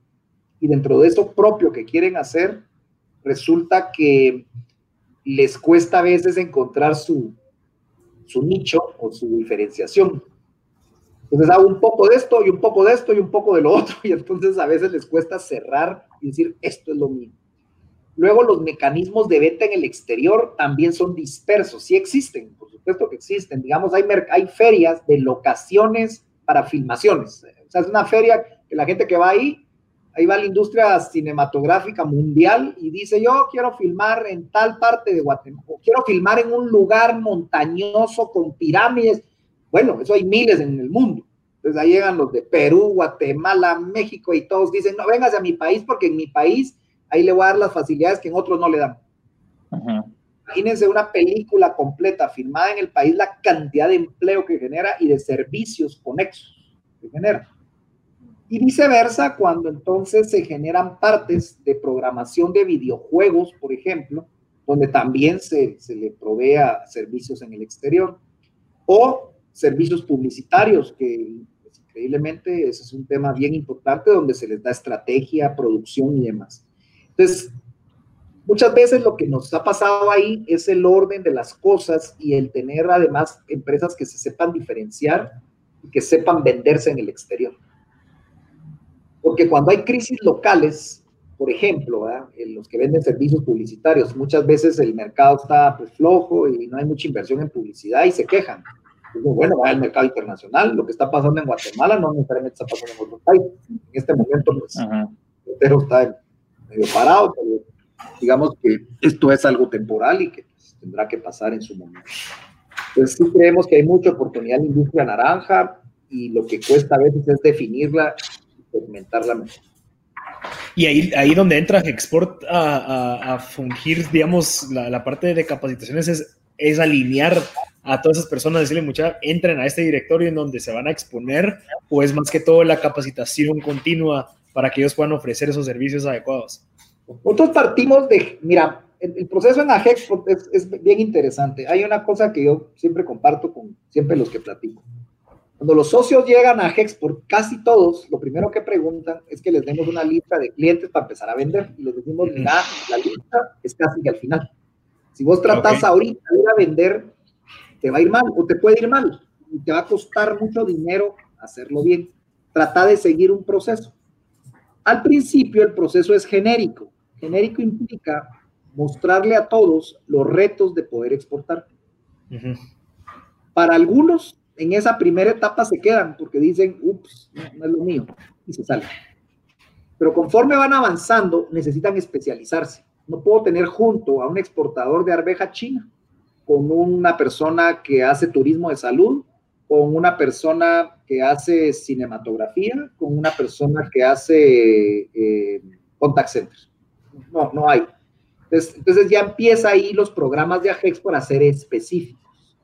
Speaker 3: y dentro de eso propio que quieren hacer, resulta que les cuesta a veces encontrar su, su nicho o su diferenciación. Entonces hago un poco de esto y un poco de esto y un poco de lo otro y entonces a veces les cuesta cerrar y decir esto es lo mío. Luego los mecanismos de venta en el exterior también son dispersos, sí existen, por supuesto que existen. Digamos, hay, hay ferias de locaciones para filmaciones. O sea, es una feria que la gente que va ahí, ahí va la industria cinematográfica mundial y dice, yo quiero filmar en tal parte de Guatemala, quiero filmar en un lugar montañoso con pirámides. Bueno, eso hay miles en el mundo. Entonces ahí llegan los de Perú, Guatemala, México y todos dicen, no, vengas a mi país porque en mi país ahí le voy a dar las facilidades que en otros no le dan. Imagínense una película completa filmada en el país, la cantidad de empleo que genera y de servicios conexos que genera. Y viceversa, cuando entonces se generan partes de programación de videojuegos, por ejemplo, donde también se, se le provea servicios en el exterior, o servicios publicitarios, que pues, increíblemente ese es un tema bien importante donde se les da estrategia, producción y demás. Entonces, muchas veces lo que nos ha pasado ahí es el orden de las cosas y el tener además empresas que se sepan diferenciar y que sepan venderse en el exterior. Porque cuando hay crisis locales, por ejemplo, en los que venden servicios publicitarios, muchas veces el mercado está pues, flojo y no hay mucha inversión en publicidad y se quejan. bueno, va al mercado internacional, lo que está pasando en Guatemala no necesariamente está pasando en otros países. En este momento, pues, pero está en medio parado, pero digamos que esto es algo temporal y que pues, tendrá que pasar en su momento. Entonces sí creemos que hay mucha oportunidad en la industria naranja y lo que cuesta a veces es definirla y segmentarla mejor.
Speaker 1: Y ahí, ahí donde entra Export a, a, fungir, digamos, la, la, parte de capacitaciones es, es alinear a todas esas personas, decirle mucha, entren a este directorio en donde se van a exponer, o es más que todo la capacitación continua para que ellos puedan ofrecer esos servicios adecuados?
Speaker 3: Nosotros partimos de, mira, el, proceso en AGEX es, es, bien interesante. Hay una cosa que yo siempre comparto con siempre los que platico. Cuando los socios llegan a Hexport, casi todos, lo primero que preguntan es que les demos una lista de clientes para empezar a vender. Y les decimos, mira, la lista es casi que al final. Si vos tratás ahorita de ir a vender, te va a ir mal o te puede ir mal. Y te va a costar mucho dinero hacerlo bien. Trata de seguir un proceso. Al principio el proceso es genérico. Genérico implica mostrarle a todos los retos de poder exportar. Para algunos, en esa primera etapa se quedan porque dicen, ups, no, es lo mío, y se salen. Pero conforme van avanzando, necesitan especializarse. No puedo tener junto a un exportador de arveja china con una persona que hace turismo de salud con una persona que hace cinematografía, con una persona que hace eh, contact centers. No, no hay. Entonces, ya empieza ahí los programas de AGEX para ser específicos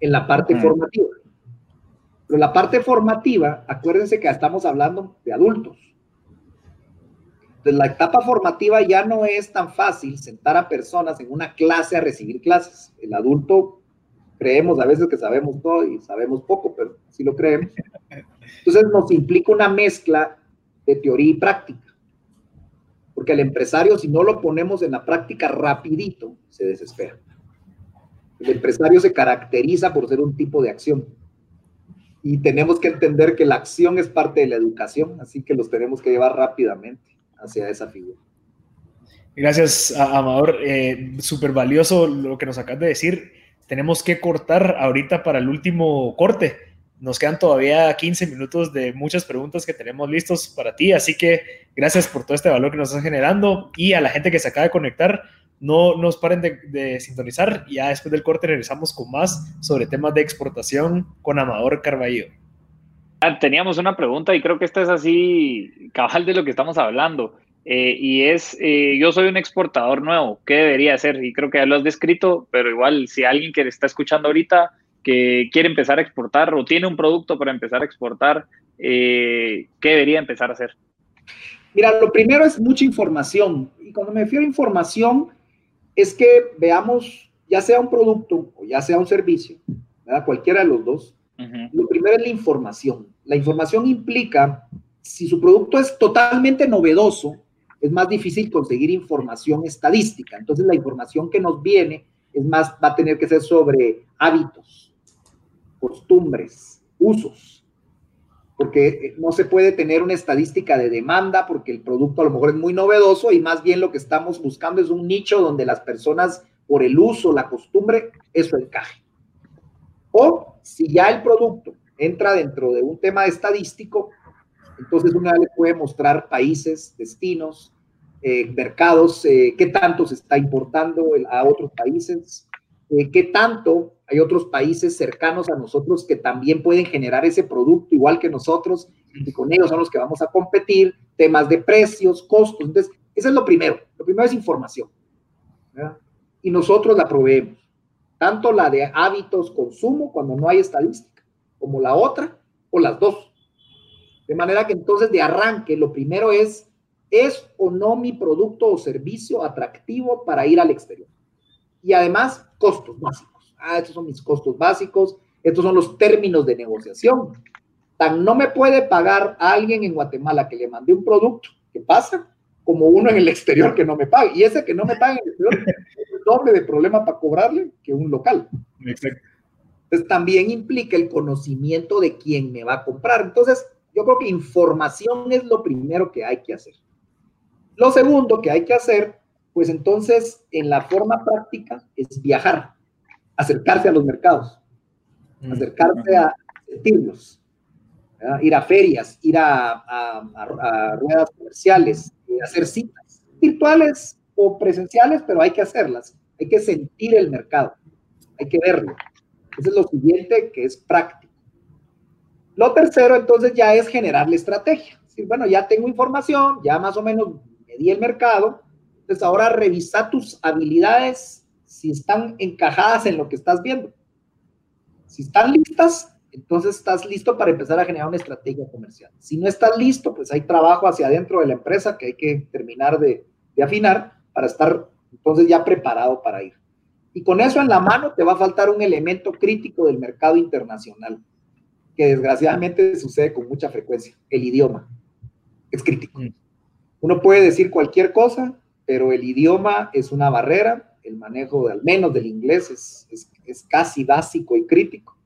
Speaker 3: en la parte formativa. Pero la parte formativa, acuérdense que estamos hablando de adultos. Entonces, la etapa formativa ya no es tan fácil sentar a personas en una clase a recibir clases. El adulto creemos a veces que sabemos todo y sabemos poco, pero sí lo creemos. Entonces nos implica una mezcla de teoría y práctica. Porque el empresario, si no lo ponemos en la práctica rapidito, se desespera. El empresario se caracteriza por ser un tipo de acción. Y tenemos que entender que la acción es parte de la educación, así que los tenemos que llevar rápidamente hacia esa figura.
Speaker 1: Gracias, Amador. Eh, Súper valioso lo que nos acabas de decir. Tenemos que cortar ahorita para el último corte. Nos quedan todavía 15 minutos de muchas preguntas que tenemos listos para ti, así que gracias por todo este valor que nos estás generando y a la gente que se acaba de conectar, no nos paren de, sintonizar. Ya después del corte regresamos con más sobre temas de exportación con Amador Carballo.
Speaker 2: Ah, teníamos una pregunta y creo que esta es así cabal de lo que estamos hablando. Eh, y es, eh, yo soy un exportador nuevo, ¿qué debería hacer? Y creo que ya lo has descrito, pero igual si alguien que está escuchando ahorita que quiere empezar a exportar o tiene un producto para empezar a exportar, eh, ¿qué debería empezar a hacer?
Speaker 3: Mira, lo primero es mucha información. Y cuando me refiero a información, es que veamos, ya sea un producto o ya sea un servicio, ¿verdad? cualquiera de los dos, lo primero es la información. La información implica, si su producto es totalmente novedoso, es más difícil conseguir información estadística. Entonces la información que nos viene es más, va a tener que ser sobre hábitos, costumbres, usos, porque eh, no se puede tener una estadística de demanda porque el producto a lo mejor es muy novedoso y más bien lo que estamos buscando es un nicho donde las personas por el uso, la costumbre, eso encaje. O si ya el producto entra dentro de un tema estadístico, entonces una le puede mostrar países, destinos, eh, mercados, eh, qué tanto se está importando a otros países, eh, qué tanto hay otros países cercanos a nosotros que también pueden generar ese producto igual que nosotros y con ellos son los que vamos a competir, temas de precios, costos. Entonces, eso es lo primero. Lo primero es información. Y nosotros la proveemos. Tanto la de hábitos, consumo, cuando no hay estadística, como la otra, o las dos. De manera que entonces de arranque, lo primero es, ¿es o no mi producto o servicio atractivo para ir al exterior? Y además, costos básicos. Ah, estos son mis costos básicos, estos son los términos de negociación. Tan no me puede pagar a alguien en Guatemala que le mandé un producto, ¿qué pasa? Como uno en el exterior que no me pague. Y ese que no me paga en el exterior es doble de problema para cobrarle que un local. Exacto. Entonces también implica el conocimiento de quién me va a comprar. Entonces, yo creo que información es lo primero que hay que hacer. Lo segundo que hay que hacer pues entonces en la forma práctica es viajar, acercarse a los mercados, mm, acercarse a sentirlos, ir a ferias, ir a, ruedas comerciales, eh, hacer citas virtuales o presenciales, pero hay que hacerlas, hay que sentir el mercado, hay que verlo. Eso es lo siguiente que es práctico. Lo tercero entonces ya es generar la estrategia. bueno, ya tengo información, ya más o menos medí el mercado, entonces ahora revisa tus habilidades si están encajadas en lo que estás viendo. Si están listas, entonces estás listo para empezar a generar una estrategia comercial. Si no estás listo, pues hay trabajo hacia adentro de la empresa que hay que terminar de, de afinar para estar entonces ya preparado para ir. Y con eso en la mano te va a faltar un elemento crítico del mercado internacional, que desgraciadamente sucede con mucha frecuencia, el idioma. Es crítico. Mm. Uno puede decir cualquier cosa, pero el idioma es una barrera, el manejo de, al menos del inglés es, es, casi básico y crítico.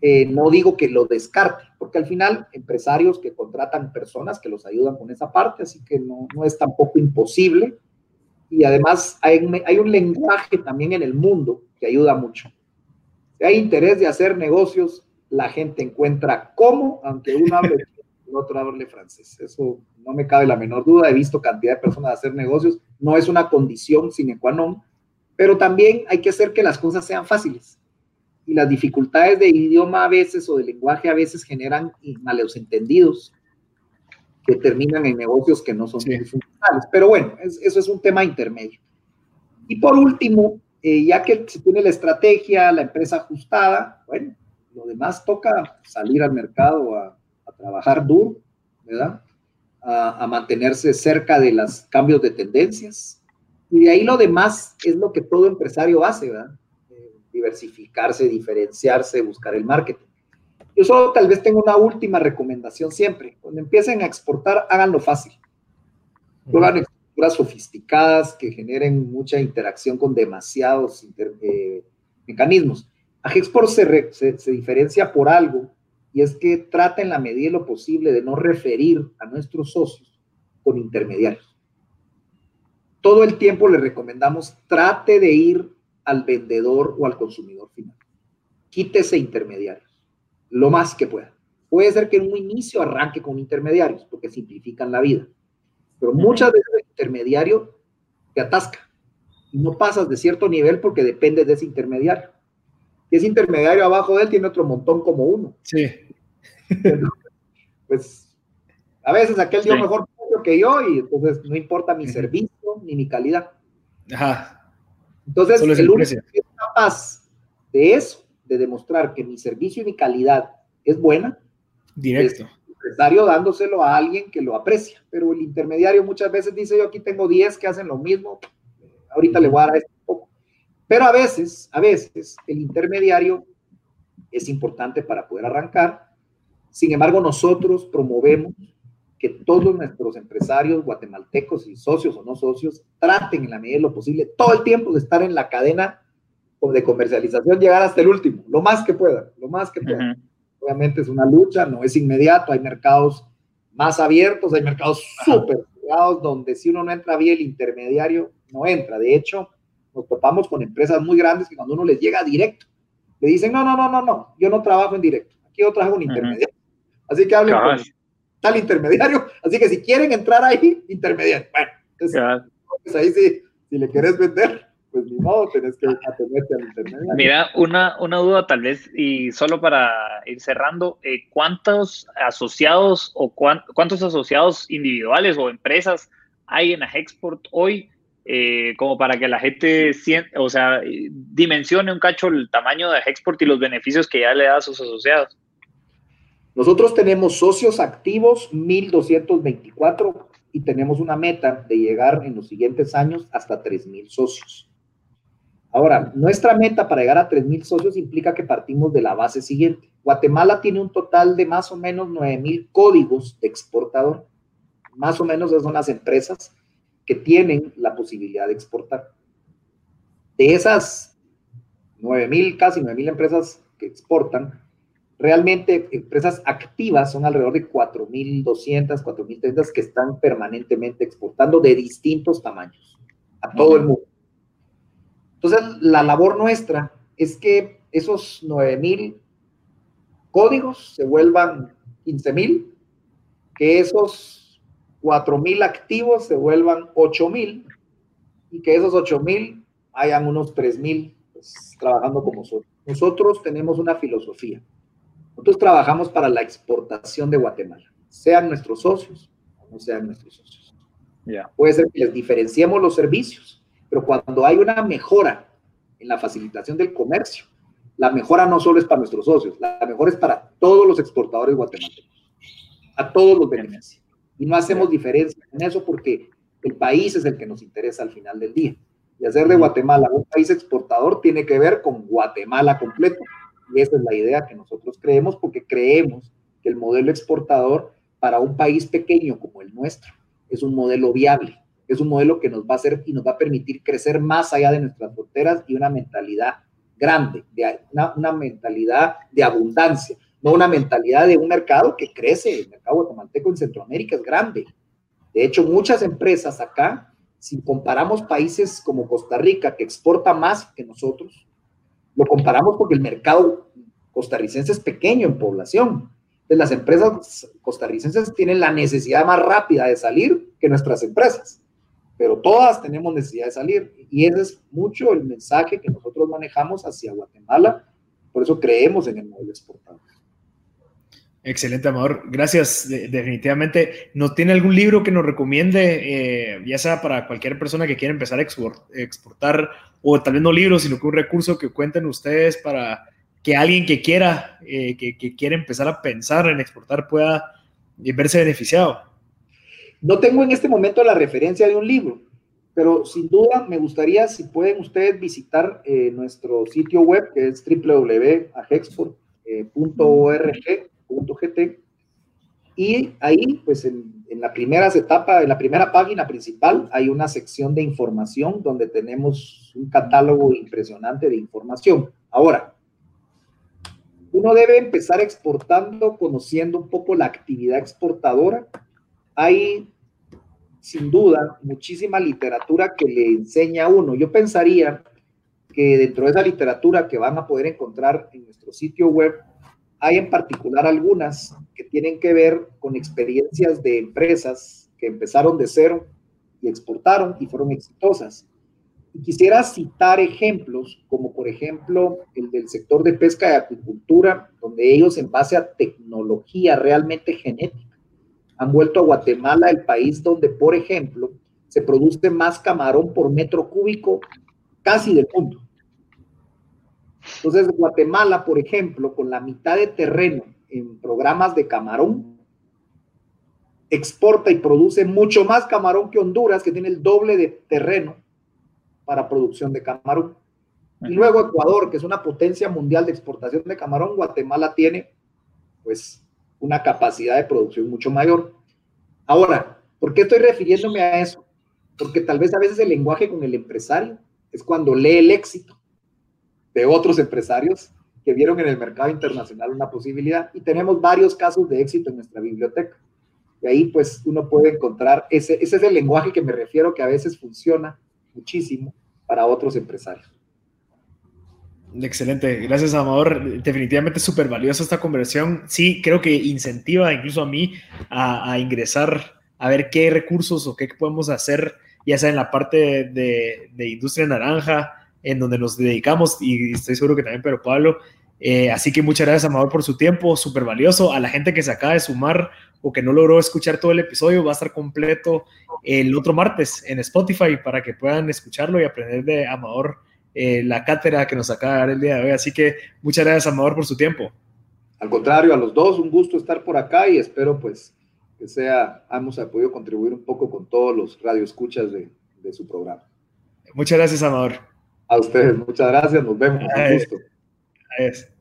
Speaker 3: Eh, no digo que lo descarte, porque al final empresarios que contratan personas que los ayudan con esa parte, así que no, no es tampoco imposible. Y además hay, hay un lenguaje también en el mundo que ayuda mucho. Si hay interés de hacer negocios, la gente encuentra cómo, aunque uno hable el otro hable francés. Eso no me cabe la menor duda. He visto cantidad de personas hacer negocios. No es una condición sine qua non, pero también hay que hacer que las cosas sean fáciles. Y las dificultades de idioma a veces o de lenguaje a veces generan malos entendidos que terminan en negocios que no son funcionales. Pero bueno, eso es un tema intermedio. Y por último, eh, ya que se tiene la estrategia, la empresa ajustada, bueno, lo demás toca salir al mercado a, a trabajar duro, ¿verdad? a, mantenerse cerca de los cambios de tendencias. Y de ahí lo demás es lo que todo empresario hace, ¿verdad? Eh, diversificarse, diferenciarse, buscar el marketing. Yo solo tal vez tengo una última recomendación siempre. Cuando empiecen a exportar, háganlo fácil. No hagan estructuras sofisticadas que generen mucha interacción con demasiados eh, mecanismos. Agexport se, se, se diferencia por algo y es que trata en la medida de lo posible de no referir a nuestros socios con intermediarios. Todo el tiempo le recomendamos trate de ir al vendedor o al consumidor final. Quítese intermediarios, lo más que pueda. Puede ser que en un inicio arranque con intermediarios, porque simplifican la vida. Pero muchas veces el intermediario te atasca y no pasas de cierto nivel porque depende de ese intermediario y ese intermediario abajo de él tiene otro montón como uno.
Speaker 1: Sí.
Speaker 3: pues a veces aquel dio mejor que yo y entonces no importa mi servicio ni mi calidad.
Speaker 1: Ajá.
Speaker 3: Entonces, el único que es capaz de eso, de demostrar que mi servicio y mi calidad es buena,
Speaker 1: directo.
Speaker 3: Es el empresario dándoselo a alguien que lo aprecia, pero el intermediario muchas veces dice, yo aquí tengo 10 que hacen lo mismo, ahorita le voy a dar este pero a veces, a veces, el intermediario es importante para poder arrancar. Sin embargo, nosotros promovemos que todos nuestros empresarios guatemaltecos y socios o no socios traten en la medida de lo posible todo el tiempo de estar en la cadena de comercialización, llegar hasta el último, lo más que puedan, lo más que puedan. Obviamente es una lucha, no es inmediato, hay mercados más abiertos, hay mercados súper cerrados donde si uno no entra bien, el intermediario no entra. De hecho, nos topamos con empresas muy grandes que cuando uno les llega directo, le dicen, no, no, no, no, no, yo no trabajo en directo, aquí yo trabajo en intermediario. Así que hablen con tal intermediario, así que si quieren entrar ahí, intermediario. Bueno, entonces, pues ahí sí, si le quieres vender, pues ni modo, tenés que atenderte al intermediario.
Speaker 2: Mira, una, una duda tal vez, y solo para ir cerrando, eh, ¿cuántos asociados o cuántos asociados individuales o empresas hay en Export hoy eh, como para que la gente siente, o sea, dimensione un cacho el tamaño de Export y los beneficios que ya le da a sus asociados.
Speaker 3: Nosotros tenemos socios activos 1224 y tenemos una meta de llegar en los siguientes años hasta 3000 socios. Ahora, nuestra meta para llegar a 3000 socios implica que partimos de la base siguiente. Guatemala tiene un total de más o menos 9000 códigos de exportador. Más o menos esas son las empresas que tienen la posibilidad de exportar. De esas 9.000, casi 9.000 empresas que exportan, realmente empresas activas son alrededor de 4.200, 4.300 que están permanentemente exportando de distintos tamaños a todo el mundo. Entonces, la labor nuestra es que esos 9.000 códigos se vuelvan 15.000, que esos 4.000 activos se vuelvan 8.000 y que esos 8.000 hayan unos 3.000 pues, trabajando como nosotros. Nosotros tenemos una filosofía. Nosotros trabajamos para la exportación de Guatemala, sean nuestros socios o no sean nuestros socios. Puede ser que les diferenciemos los servicios, pero cuando hay una mejora en la facilitación del comercio, la mejora no solo es para nuestros socios, la mejora es para todos los exportadores guatemaltecos, a todos los beneficios. Y no hacemos diferencia en eso porque el país es el que nos interesa al final del día. Y hacer de Guatemala un país exportador tiene que ver con Guatemala completo. Y esa es la idea que nosotros creemos porque creemos que el modelo exportador para un país pequeño como el nuestro es un modelo viable, es un modelo que nos va a hacer y nos va a permitir crecer más allá de nuestras fronteras y una mentalidad grande, de una, una mentalidad de abundancia, no una mentalidad de un mercado que crece. El mercado guatemalteco en Centroamérica es grande. De hecho, muchas empresas acá, si comparamos países como Costa Rica, que exporta más que nosotros, lo comparamos porque el mercado costarricense es pequeño en población. Entonces, las empresas costarricenses tienen la necesidad más rápida de salir que nuestras empresas, pero todas tenemos necesidad de salir. Y ese es mucho el mensaje que nosotros manejamos hacia Guatemala. Por eso creemos en el modelo exportador.
Speaker 1: Excelente, Amador. Gracias. definitivamente. ¿No tiene algún libro que nos recomiende, eh, ya sea para cualquier persona que quiera empezar a exportar, o tal vez no libros, sino que un recurso que cuenten ustedes para que alguien que quiera, eh, que, quiera empezar a pensar en exportar pueda verse beneficiado?
Speaker 3: no tengo en este momento la referencia de un libro, pero sin duda me gustaría si pueden ustedes visitar eh, nuestro sitio web que es y ahí pues en, en la primera etapa, en la primera página principal hay una sección de información donde tenemos un catálogo impresionante de información. Ahora, uno debe empezar exportando, conociendo un poco la actividad exportadora. Hay sin duda, muchísima literatura que le enseña a uno. Yo pensaría que dentro de esa literatura que van a poder encontrar en nuestro sitio web, hay en particular algunas que tienen que ver con experiencias de empresas que empezaron de cero y exportaron y fueron exitosas. Y quisiera citar ejemplos, como por ejemplo el del sector de pesca y acuicultura, donde ellos en base a tecnología realmente genética, han vuelto a Guatemala el país donde, por ejemplo, se produce más camarón por metro cúbico casi del mundo. Entonces, Guatemala, por ejemplo, con la mitad de terreno en programas de camarón, exporta y produce mucho más camarón que Honduras, que tiene el doble de terreno para producción de camarón. Y luego Ecuador, que es una potencia mundial de exportación de camarón, Guatemala tiene, pues, una capacidad de producción mucho mayor. Ahora, ¿por qué estoy refiriéndome a eso? Porque tal vez a veces el lenguaje con el empresario es cuando lee el éxito de otros empresarios que vieron en el mercado internacional una posibilidad y tenemos varios casos de éxito en nuestra biblioteca. Y ahí pues uno puede encontrar, ese, ese es el lenguaje que me refiero que a veces funciona muchísimo para otros empresarios.
Speaker 1: Excelente, gracias Amador. Definitivamente súper valiosa esta conversación. Sí, creo que incentiva incluso a mí a, ingresar a ver qué recursos o qué podemos hacer, ya sea en la parte de, industria naranja, en donde nos dedicamos, y estoy seguro que también pero Pablo. Eh, así que muchas gracias Amador por su tiempo, súper valioso. A la gente que se acaba de sumar o que no logró escuchar todo el episodio, va a estar completo el otro martes en Spotify para que puedan escucharlo y aprender de Amador eh, la cátedra que nos acaba de dar el día de hoy. Así que muchas gracias, Amador, por su tiempo.
Speaker 3: Al contrario, a los dos, un gusto estar por acá y espero pues que sea, hemos podido contribuir un poco con todos los radioescuchas de, de su programa.
Speaker 1: Muchas gracias, Amador.
Speaker 3: A ustedes, muchas gracias, nos vemos. Un gusto.
Speaker 1: Adiós.